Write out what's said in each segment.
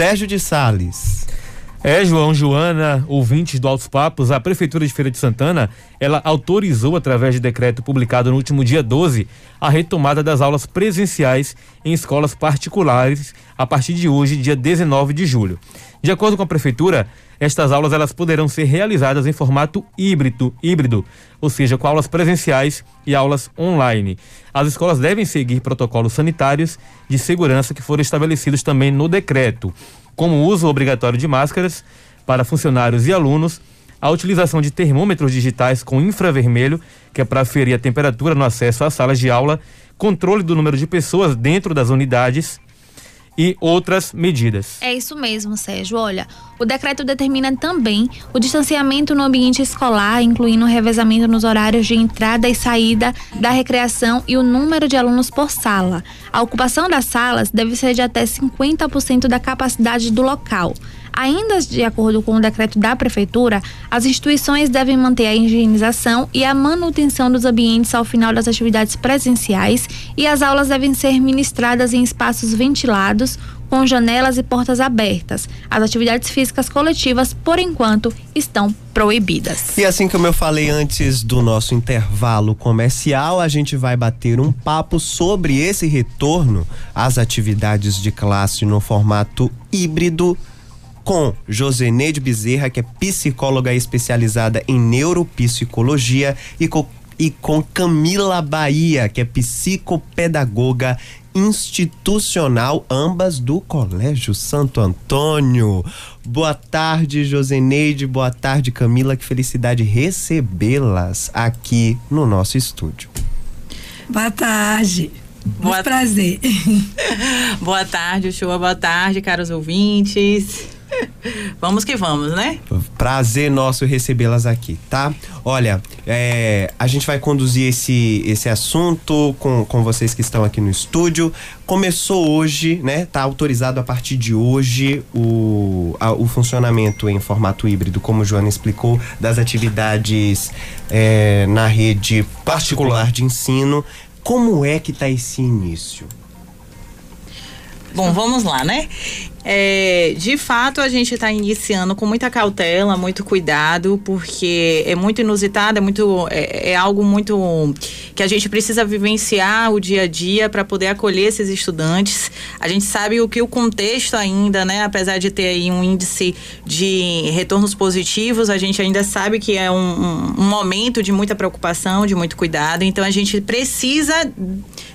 Sérgio de Sales. É, João, Joana, ouvintes do Altos Papos, a Prefeitura de Feira de Santana, ela autorizou, através de decreto publicado no último dia 12, a retomada das aulas presenciais em escolas particulares a partir de hoje, dia 19 de julho. De acordo com a Prefeitura, estas aulas elas poderão ser realizadas em formato híbrido, híbrido, ou seja, com aulas presenciais e aulas online. As escolas devem seguir protocolos sanitários de segurança que foram estabelecidos também no decreto como o uso obrigatório de máscaras para funcionários e alunos, a utilização de termômetros digitais com infravermelho, que é para aferir a temperatura no acesso às salas de aula, controle do número de pessoas dentro das unidades e outras medidas. É isso mesmo, Sérgio. Olha, o decreto determina também o distanciamento no ambiente escolar, incluindo o revezamento nos horários de entrada e saída da recreação e o número de alunos por sala. A ocupação das salas deve ser de até 50% da capacidade do local. Ainda de acordo com o decreto da Prefeitura, as instituições devem manter a higienização e a manutenção dos ambientes ao final das atividades presenciais e as aulas devem ser ministradas em espaços ventilados, com janelas e portas abertas. As atividades físicas coletivas, por enquanto, estão proibidas. E assim como eu falei antes do nosso intervalo comercial, a gente vai bater um papo sobre esse retorno às atividades de classe no formato híbrido com Joseneide Bezerra, que é psicóloga especializada em neuropsicologia, e com, e com Camila Bahia, que é psicopedagoga institucional, ambas do Colégio Santo Antônio. Boa tarde, Joseneide. Boa tarde, Camila. Que felicidade recebê-las aqui no nosso estúdio. Boa tarde. Boa prazer. boa tarde, Chua. Boa tarde, caros ouvintes. vamos que vamos, né? Prazer nosso recebê-las aqui, tá? Olha, é, a gente vai conduzir esse, esse assunto com, com vocês que estão aqui no estúdio. Começou hoje, né? Tá autorizado a partir de hoje o, a, o funcionamento em formato híbrido, como o Joana explicou, das atividades é, na rede particular de ensino. Como é que tá esse início? Bom, vamos lá, né? É, de fato, a gente está iniciando com muita cautela, muito cuidado, porque é muito inusitado, é, muito, é, é algo muito que a gente precisa vivenciar o dia a dia para poder acolher esses estudantes. A gente sabe o que o contexto ainda, né, apesar de ter aí um índice de retornos positivos, a gente ainda sabe que é um, um, um momento de muita preocupação, de muito cuidado. Então, a gente precisa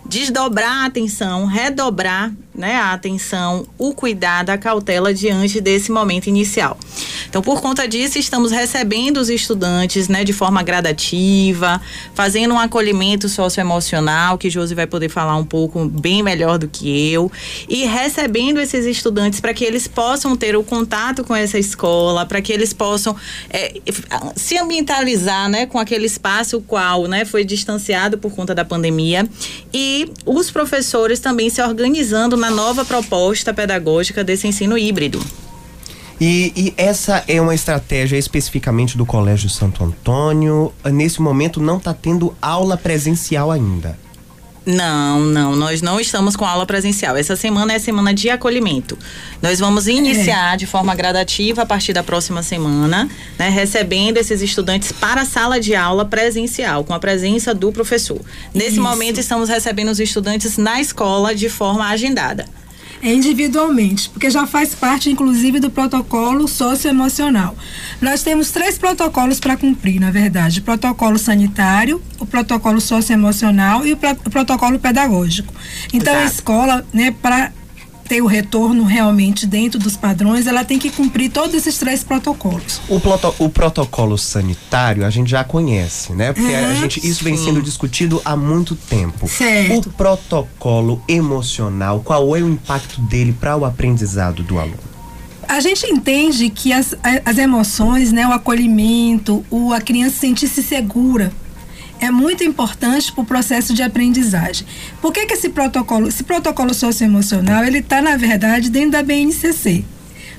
desdobrar a atenção, redobrar né, a atenção, o cuidado, a cautela diante desse momento inicial. Então, por conta disso, estamos recebendo os estudantes né, de forma gradativa, fazendo um acolhimento socioemocional, que Josi vai poder falar um pouco bem melhor do que eu, e recebendo esses estudantes para que eles possam ter o contato com essa escola, para que eles possam é, se ambientalizar né, com aquele espaço qual né, foi distanciado por conta da pandemia e os professores também se organizando na nova proposta pedagógica desse ensino híbrido. E, e, essa é uma estratégia especificamente do Colégio Santo Antônio. Nesse momento não está tendo aula presencial ainda. Não, não, nós não estamos com aula presencial. Essa semana é semana de acolhimento. Nós vamos iniciar de forma gradativa a partir da próxima semana, né, recebendo esses estudantes para a sala de aula presencial, com a presença do professor. Nesse Isso. momento, estamos recebendo os estudantes na escola de forma agendada individualmente, porque já faz parte, inclusive, do protocolo socioemocional. Nós temos três protocolos para cumprir, na verdade: o protocolo sanitário, o protocolo socioemocional e o, pro, o protocolo pedagógico. Então, Exato. a escola, né, para ter o retorno realmente dentro dos padrões, ela tem que cumprir todos esses três protocolos. O, proto, o protocolo sanitário a gente já conhece, né? Porque uhum, a gente, isso sim. vem sendo discutido há muito tempo. Certo. O protocolo emocional, qual é o impacto dele para o aprendizado do aluno? a gente entende que as, as emoções, né, o acolhimento, o, a criança sentir-se segura é muito importante para o processo de aprendizagem. Por que, que esse protocolo, esse protocolo socioemocional, ele está, na verdade, dentro da BNCC?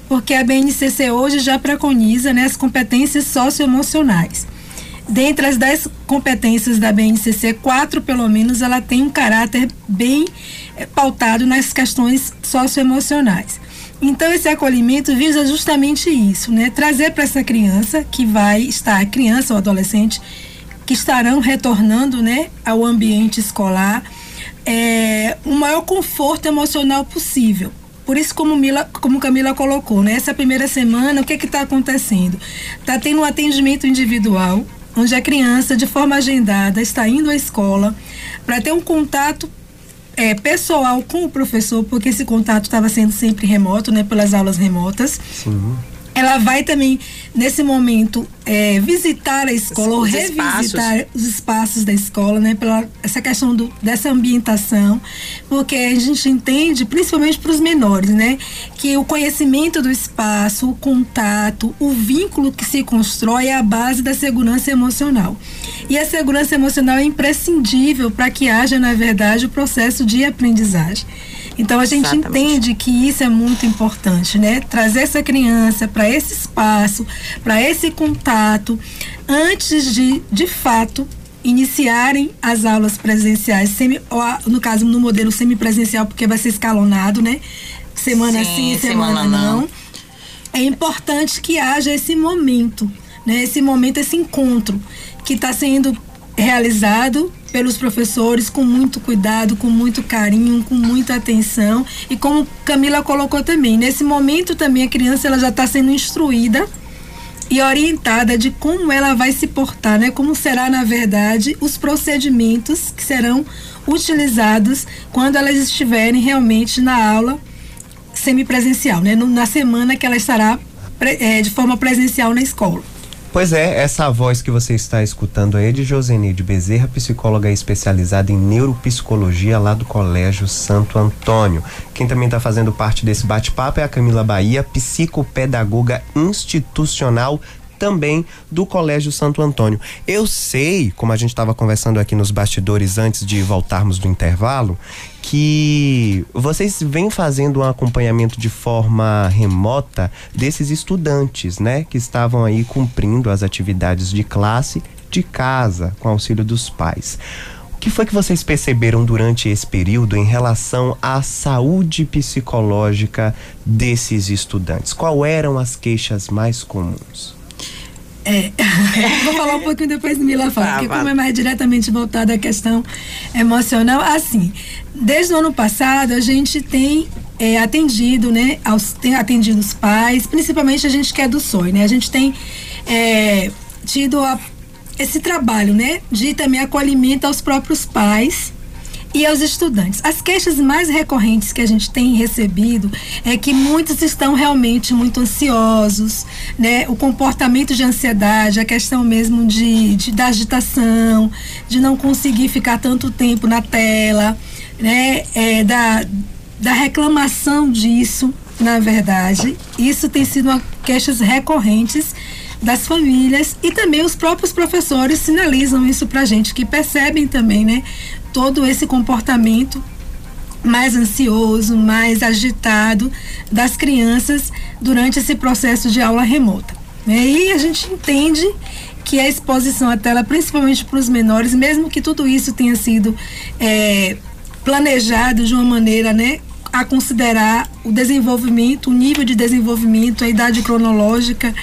Porque a BNCC hoje já preconiza né, as competências socioemocionais. Dentre as dez competências da BNCC, quatro, pelo menos, ela tem um caráter bem é, pautado nas questões socioemocionais. Então esse acolhimento visa justamente isso, né? Trazer para essa criança que vai estar, criança ou adolescente, que estarão retornando, né, ao ambiente escolar, é, o maior conforto emocional possível. Por isso, como, Mila, como Camila colocou, né? Essa primeira semana, o que está acontecendo? Está tendo um atendimento individual, onde a criança, de forma agendada, está indo à escola para ter um contato é, pessoal com o professor, porque esse contato estava sendo sempre remoto, né, pelas aulas remotas. Sim. Ela vai também, nesse momento, é, visitar a escola, os, ou revisitar espaços. os espaços da escola, né? Pela essa questão do, dessa ambientação, porque a gente entende, principalmente para os menores, né? Que o conhecimento do espaço, o contato, o vínculo que se constrói é a base da segurança emocional. E a segurança emocional é imprescindível para que haja, na verdade, o processo de aprendizagem. Então a gente Exatamente. entende que isso é muito importante, né? Trazer essa criança para esse espaço, para esse contato, antes de, de fato, iniciarem as aulas presenciais, semi, no caso no modelo semipresencial, porque vai ser escalonado, né? Semana sim, sim semana, semana não. não. É importante que haja esse momento, né? Esse momento, esse encontro que está sendo realizado pelos professores com muito cuidado, com muito carinho, com muita atenção e como Camila colocou também, nesse momento também a criança ela já está sendo instruída e orientada de como ela vai se portar, né? Como será na verdade os procedimentos que serão utilizados quando elas estiverem realmente na aula semipresencial, né? Na semana que ela estará é, de forma presencial na escola. Pois é, essa voz que você está escutando aí é de Josenide Bezerra, psicóloga especializada em neuropsicologia lá do Colégio Santo Antônio. Quem também está fazendo parte desse bate-papo é a Camila Bahia, psicopedagoga institucional também do Colégio Santo Antônio. Eu sei, como a gente estava conversando aqui nos bastidores antes de voltarmos do intervalo, que vocês vêm fazendo um acompanhamento de forma remota desses estudantes, né, que estavam aí cumprindo as atividades de classe de casa com auxílio dos pais. O que foi que vocês perceberam durante esse período em relação à saúde psicológica desses estudantes? Qual eram as queixas mais comuns? É, vou falar um pouquinho depois do Mila fala, porque como é mais diretamente voltada à questão emocional, assim, desde o ano passado a gente tem é, atendido, né, aos, tem atendido os pais, principalmente a gente que é do sonho, né, a gente tem é, tido a, esse trabalho, né, de também acolhimento aos próprios pais, e aos estudantes. As queixas mais recorrentes que a gente tem recebido é que muitos estão realmente muito ansiosos, né? O comportamento de ansiedade, a questão mesmo de, de da agitação, de não conseguir ficar tanto tempo na tela, né? É, da, da reclamação disso, na verdade. Isso tem sido uma queixas recorrentes das famílias e também os próprios professores sinalizam isso para gente, que percebem também, né, todo esse comportamento mais ansioso, mais agitado das crianças durante esse processo de aula remota. Né? E a gente entende que a exposição à tela, principalmente para os menores, mesmo que tudo isso tenha sido é, planejado de uma maneira, né, a considerar o desenvolvimento, o nível de desenvolvimento, a idade cronológica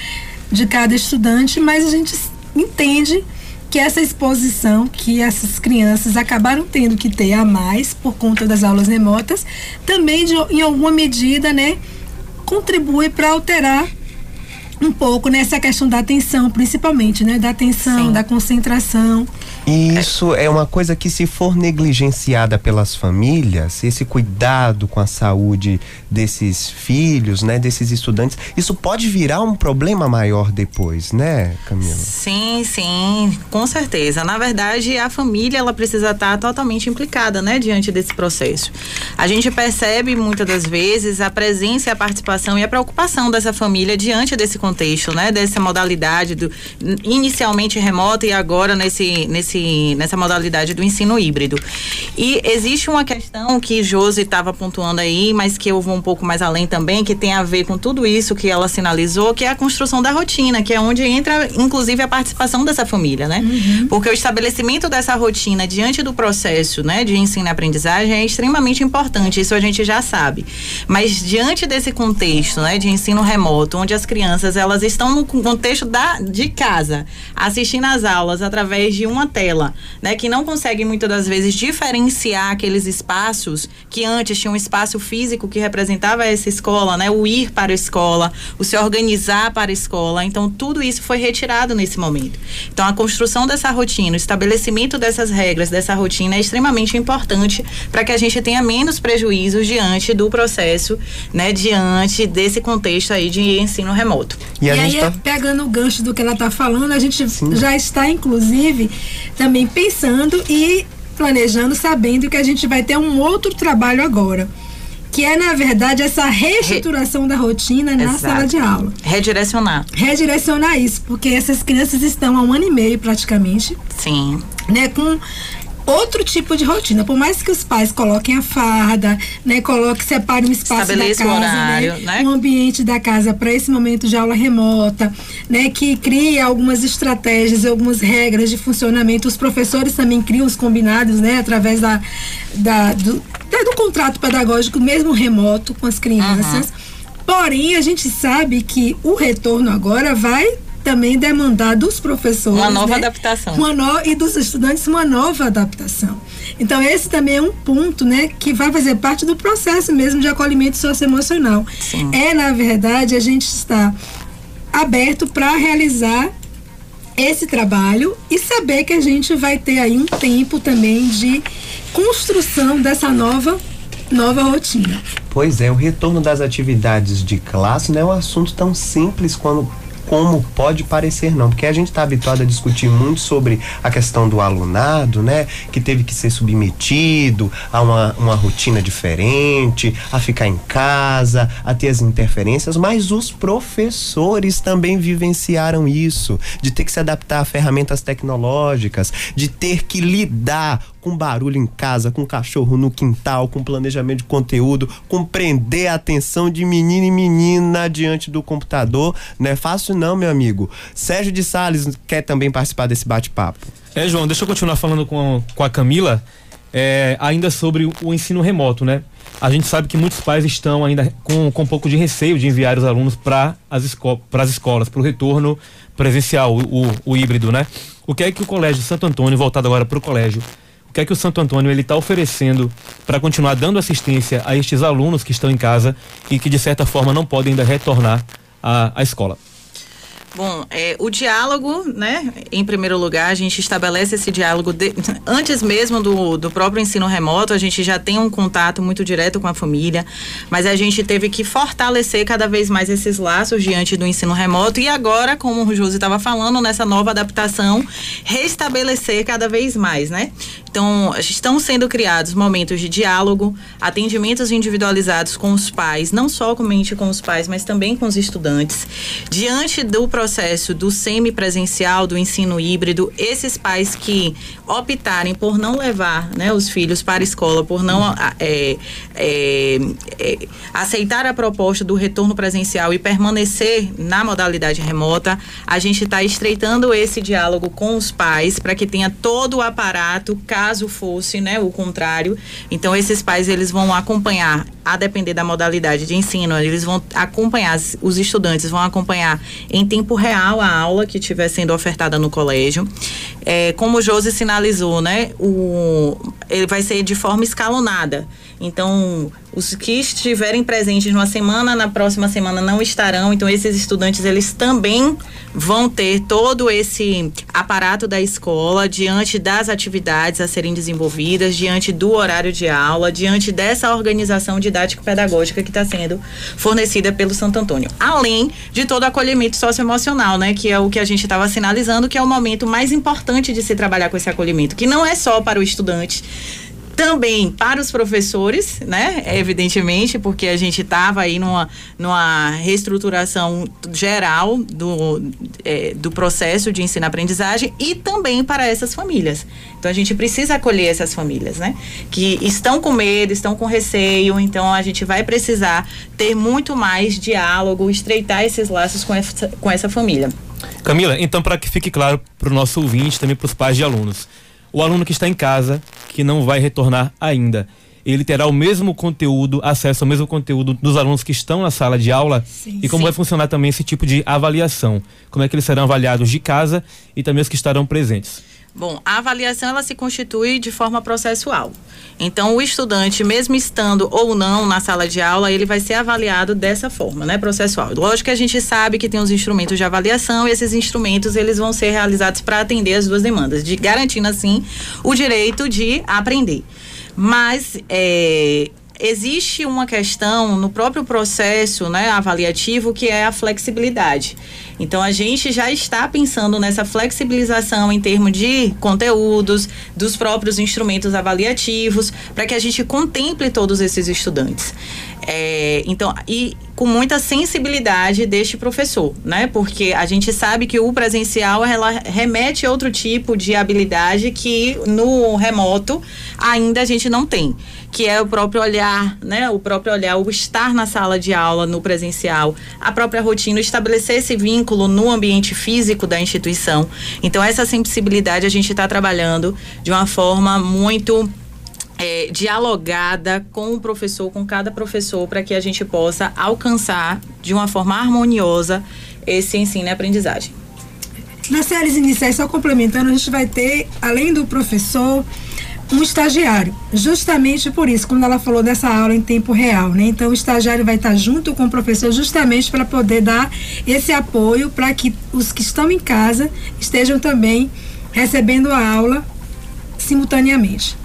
de cada estudante, mas a gente entende que essa exposição que essas crianças acabaram tendo que ter a mais por conta das aulas remotas, também de, em alguma medida, né, contribui para alterar um pouco nessa questão da atenção, principalmente, né, da atenção, Sim. da concentração. E isso é uma coisa que, se for negligenciada pelas famílias, esse cuidado com a saúde desses filhos, né, desses estudantes, isso pode virar um problema maior depois, né, Camila? Sim, sim, com certeza. Na verdade, a família ela precisa estar totalmente implicada, né, diante desse processo. A gente percebe muitas das vezes a presença, a participação e a preocupação dessa família diante desse contexto, né, dessa modalidade do inicialmente remota e agora nesse nesse nesse, nessa modalidade do ensino híbrido. E existe uma questão que Josi estava pontuando aí, mas que eu vou um pouco mais além também, que tem a ver com tudo isso que ela sinalizou, que é a construção da rotina, que é onde entra, inclusive, a participação dessa família, né? Uhum. Porque o estabelecimento dessa rotina diante do processo, né, de ensino e aprendizagem é extremamente importante, isso a gente já sabe. Mas diante desse contexto, né, de ensino remoto, onde as crianças elas estão no contexto da, de casa, assistindo às aulas através de uma tela, né, que não consegue muitas das vezes diferenciar aqueles espaços que antes tinha um espaço físico que representava essa escola, né, o ir para a escola, o se organizar para a escola. Então tudo isso foi retirado nesse momento. Então a construção dessa rotina, o estabelecimento dessas regras, dessa rotina é extremamente importante para que a gente tenha menos prejuízos diante do processo, né, diante desse contexto aí de ensino remoto. E, e aí, tá... pegando o gancho do que ela está falando, a gente Sim. já está, inclusive, também pensando e planejando, sabendo que a gente vai ter um outro trabalho agora que é na verdade essa reestruturação Re... da rotina na Exato. sala de aula. Redirecionar. Redirecionar isso, porque essas crianças estão há um ano e meio praticamente. Sim. Né, com outro tipo de rotina. Por mais que os pais coloquem a farda, né, coloquem, separem um espaço da casa, um, horário, né, né? um ambiente da casa para esse momento de aula remota, né, que cria algumas estratégias, algumas regras de funcionamento. Os professores também criam os combinados, né, através da, da do, da, do contrato pedagógico, mesmo remoto com as crianças. Uhum. Porém, a gente sabe que o retorno agora vai também demandar dos professores. Uma nova né? adaptação. Uma no, e dos estudantes uma nova adaptação. Então, esse também é um ponto né, que vai fazer parte do processo mesmo de acolhimento socioemocional. Sim. É, na verdade, a gente está aberto para realizar esse trabalho e saber que a gente vai ter aí um tempo também de construção dessa nova nova rotina. Pois é, o retorno das atividades de classe não é um assunto tão simples quando como pode parecer, não, porque a gente está habituado a discutir muito sobre a questão do alunado, né, que teve que ser submetido a uma, uma rotina diferente, a ficar em casa, a ter as interferências, mas os professores também vivenciaram isso, de ter que se adaptar a ferramentas tecnológicas, de ter que lidar com barulho em casa, com cachorro no quintal, com planejamento de conteúdo, com prender a atenção de menino e menina diante do computador. Não é fácil não, meu amigo. Sérgio de Sales quer também participar desse bate-papo. É, João, deixa eu continuar falando com, com a Camila, é, ainda sobre o ensino remoto, né? A gente sabe que muitos pais estão ainda com, com um pouco de receio de enviar os alunos para as, esco as escolas, para o retorno presencial, o, o, o híbrido, né? O que é que o Colégio Santo Antônio, voltado agora para o colégio, o que é que o Santo Antônio ele está oferecendo para continuar dando assistência a estes alunos que estão em casa e que de certa forma não podem ainda retornar à, à escola? Bom, é, o diálogo, né? Em primeiro lugar, a gente estabelece esse diálogo de, antes mesmo do, do próprio ensino remoto, a gente já tem um contato muito direto com a família, mas a gente teve que fortalecer cada vez mais esses laços diante do ensino remoto e agora, como o Josi estava falando, nessa nova adaptação, restabelecer cada vez mais, né? Então, estão sendo criados momentos de diálogo, atendimentos individualizados com os pais, não somente com os pais, mas também com os estudantes. Diante do processo do semipresencial, do ensino híbrido, esses pais que optarem por não levar né, os filhos para a escola, por não é, é, é, aceitar a proposta do retorno presencial e permanecer na modalidade remota, a gente está estreitando esse diálogo com os pais para que tenha todo o aparato, caso fosse, né, o contrário. Então esses pais eles vão acompanhar, a depender da modalidade de ensino, eles vão acompanhar os estudantes vão acompanhar em tempo real a aula que estiver sendo ofertada no colégio. É, como o Josi sinalizou, né, o ele vai ser de forma escalonada. Então, os que estiverem presentes numa semana, na próxima semana não estarão. Então, esses estudantes, eles também vão ter todo esse aparato da escola diante das atividades a serem desenvolvidas, diante do horário de aula, diante dessa organização didático-pedagógica que está sendo fornecida pelo Santo Antônio. Além de todo o acolhimento socioemocional, né? Que é o que a gente estava sinalizando, que é o momento mais importante de se trabalhar com esse acolhimento, que não é só para o estudante também para os professores, né? Evidentemente, porque a gente estava aí numa, numa reestruturação geral do, é, do processo de ensino-aprendizagem e também para essas famílias. Então a gente precisa acolher essas famílias, né? Que estão com medo, estão com receio, então a gente vai precisar ter muito mais diálogo, estreitar esses laços com essa, com essa família. Camila, então para que fique claro para o nosso ouvinte, também para os pais de alunos, o aluno que está em casa, que não vai retornar ainda, ele terá o mesmo conteúdo, acesso ao mesmo conteúdo dos alunos que estão na sala de aula? Sim, e como sim. vai funcionar também esse tipo de avaliação? Como é que eles serão avaliados de casa e também os que estarão presentes? Bom, a avaliação ela se constitui de forma processual. Então, o estudante, mesmo estando ou não na sala de aula, ele vai ser avaliado dessa forma, né, processual. Lógico que a gente sabe que tem os instrumentos de avaliação e esses instrumentos eles vão ser realizados para atender as duas demandas, de garantindo assim o direito de aprender. Mas é, existe uma questão no próprio processo né, avaliativo que é a flexibilidade. Então a gente já está pensando nessa flexibilização em termos de conteúdos, dos próprios instrumentos avaliativos, para que a gente contemple todos esses estudantes. É, então, e com muita sensibilidade deste professor, né? Porque a gente sabe que o presencial ela remete a outro tipo de habilidade que no remoto ainda a gente não tem, que é o próprio olhar, né? O próprio olhar, o estar na sala de aula no presencial, a própria rotina, estabelecer esse vínculo no ambiente físico da instituição. Então, essa sensibilidade a gente está trabalhando de uma forma muito é, dialogada com o professor, com cada professor, para que a gente possa alcançar de uma forma harmoniosa esse ensino e aprendizagem. Nas séries iniciais, só complementando, a gente vai ter, além do professor, um estagiário. Justamente por isso, quando ela falou dessa aula em tempo real, né? Então o estagiário vai estar junto com o professor justamente para poder dar esse apoio para que os que estão em casa estejam também recebendo a aula simultaneamente.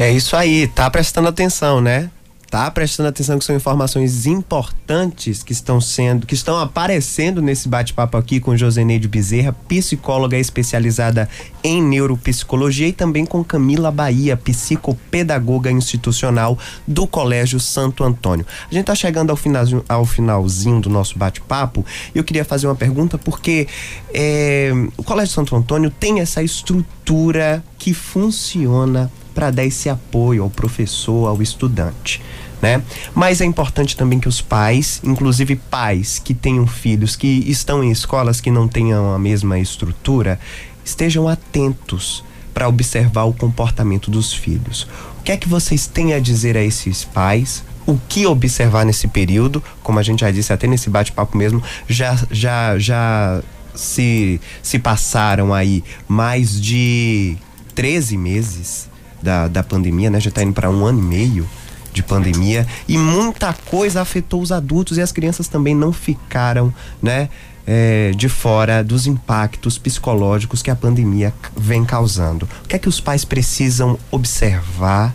É isso aí, tá prestando atenção, né? Tá prestando atenção que são informações importantes que estão sendo, que estão aparecendo nesse bate-papo aqui com Joseneide Bezerra, psicóloga especializada em neuropsicologia e também com Camila Bahia, psicopedagoga institucional do Colégio Santo Antônio. A gente tá chegando ao finalzinho, ao finalzinho do nosso bate-papo e eu queria fazer uma pergunta porque é, o Colégio Santo Antônio tem essa estrutura que funciona para dar esse apoio ao professor, ao estudante. Né? Mas é importante também que os pais, inclusive pais que tenham filhos que estão em escolas que não tenham a mesma estrutura, estejam atentos para observar o comportamento dos filhos. O que é que vocês têm a dizer a esses pais? O que observar nesse período? Como a gente já disse até nesse bate-papo mesmo, já já já se se passaram aí mais de 13 meses da, da pandemia, né? Já está indo para um ano e meio de pandemia e muita coisa afetou os adultos e as crianças também não ficaram, né? É, de fora dos impactos psicológicos que a pandemia vem causando. O que é que os pais precisam observar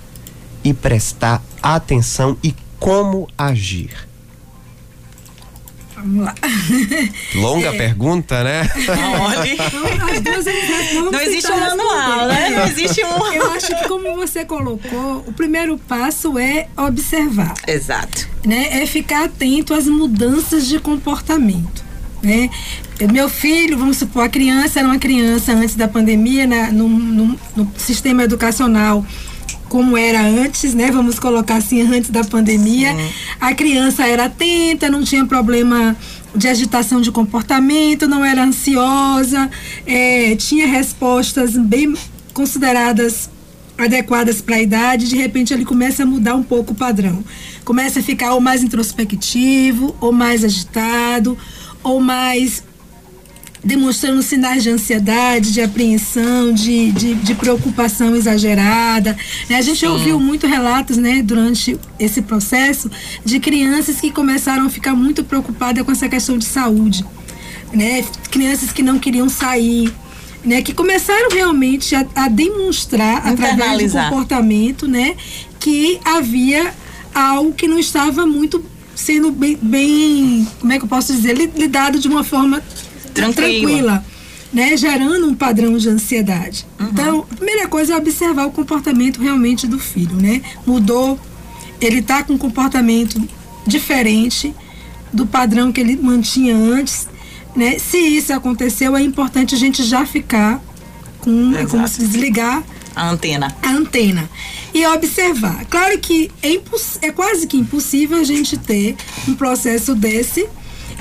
e prestar atenção e como agir? Vamos lá. Longa é. pergunta, né? Não, não existe um manual, né? Não existe um. Eu acho que, como você colocou, o primeiro passo é observar. Exato. Né? É ficar atento às mudanças de comportamento. Né? Meu filho, vamos supor, a criança era uma criança antes da pandemia, né? no, no, no sistema educacional como era antes, né? Vamos colocar assim, antes da pandemia. Sim. A criança era atenta, não tinha problema de agitação de comportamento, não era ansiosa, é, tinha respostas bem consideradas adequadas para a idade, de repente ele começa a mudar um pouco o padrão. Começa a ficar ou mais introspectivo, ou mais agitado, ou mais demonstrando sinais de ansiedade, de apreensão, de, de, de preocupação exagerada. Né? A gente Sim. ouviu muito relatos né, durante esse processo de crianças que começaram a ficar muito preocupadas com essa questão de saúde. Né? Crianças que não queriam sair, né, que começaram realmente a, a demonstrar através do comportamento, né, que havia algo que não estava muito sendo bem, bem, como é que eu posso dizer, lidado de uma forma tranquila. tranquila né, gerando um padrão de ansiedade. Uhum. Então, a primeira coisa é observar o comportamento realmente do filho, né? Mudou, ele está com um comportamento diferente do padrão que ele mantinha antes, né? Se isso aconteceu, é importante a gente já ficar com, é como se desligar a antena. A antena. E observar. Claro que é, é quase que impossível a gente ter um processo desse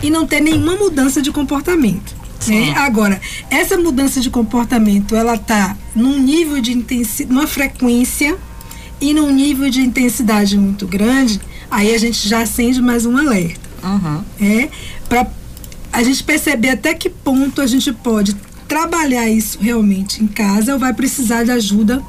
e não ter nenhuma mudança de comportamento. Né? Agora, essa mudança de comportamento, ela tá num nível de intensidade, numa frequência e num nível de intensidade muito grande, aí a gente já acende mais um alerta. Uhum. É, para a gente perceber até que ponto a gente pode trabalhar isso realmente em casa ou vai precisar de ajuda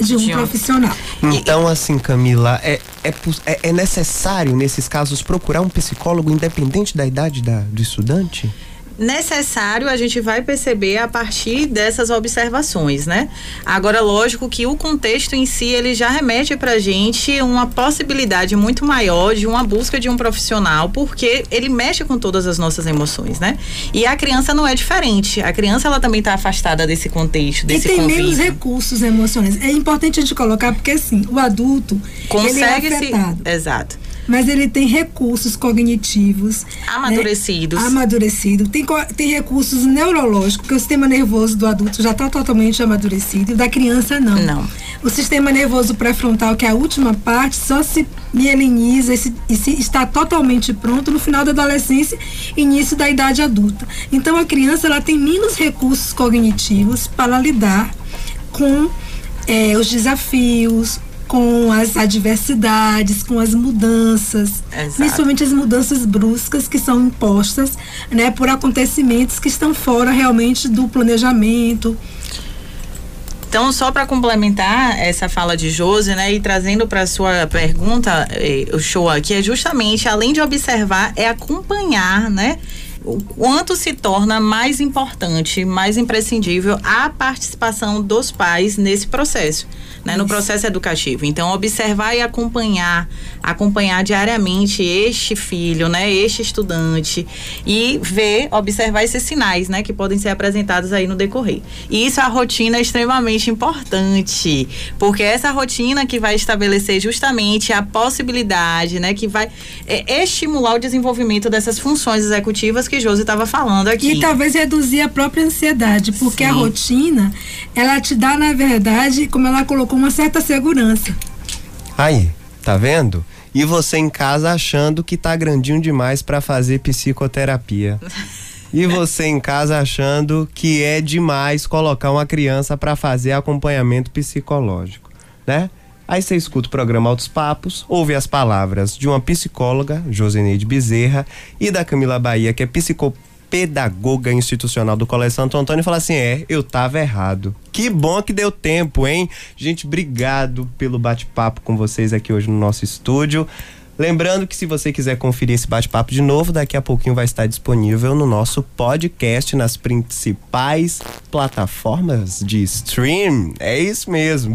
de um de profissional. Então, assim, Camila, é, é, é, é necessário, nesses casos, procurar um psicólogo independente da idade da, do estudante? Necessário a gente vai perceber a partir dessas observações, né? Agora, lógico que o contexto em si ele já remete para a gente uma possibilidade muito maior de uma busca de um profissional, porque ele mexe com todas as nossas emoções, né? E a criança não é diferente. A criança ela também está afastada desse contexto, desse E tem convívio. menos recursos emocionais. É importante a gente colocar porque assim, o adulto consegue ele é afetado. se exato mas ele tem recursos cognitivos amadurecidos. Né? Amadurecido. Tem, tem recursos neurológicos, porque o sistema nervoso do adulto já está totalmente amadurecido, e da criança não. Não. O sistema nervoso pré-frontal, que é a última parte, só se mieliniza e, se, e se está totalmente pronto no final da adolescência, início da idade adulta. Então a criança ela tem menos recursos cognitivos para lidar com é, os desafios, com as adversidades, com as mudanças, Exato. principalmente as mudanças bruscas que são impostas, né, por acontecimentos que estão fora realmente do planejamento. Então, só para complementar essa fala de Josi, né, e trazendo para sua pergunta, eh, o show aqui é justamente, além de observar, é acompanhar, né, o quanto se torna mais importante, mais imprescindível a participação dos pais nesse processo né, no processo educativo. Então, observar e acompanhar, acompanhar diariamente este filho, né, este estudante e ver, observar esses sinais, né, que podem ser apresentados aí no decorrer. E isso a rotina é extremamente importante, porque essa rotina que vai estabelecer justamente a possibilidade, né, que vai é, estimular o desenvolvimento dessas funções executivas que Josi estava falando aqui. E talvez reduzir a própria ansiedade, porque Sim. a rotina, ela te dá, na verdade, como ela colocou com uma certa segurança. Aí, tá vendo? E você em casa achando que tá grandinho demais para fazer psicoterapia. E você em casa achando que é demais colocar uma criança para fazer acompanhamento psicológico, né? Aí você escuta o programa Altos Papos, ouve as palavras de uma psicóloga, Joseneide Bezerra, e da Camila Bahia, que é psicóloga pedagoga institucional do Colégio Santo Antônio e falar assim: é, eu tava errado. Que bom que deu tempo, hein? Gente, obrigado pelo bate-papo com vocês aqui hoje no nosso estúdio. Lembrando que se você quiser conferir esse bate-papo de novo, daqui a pouquinho vai estar disponível no nosso podcast nas principais plataformas de stream. É isso mesmo.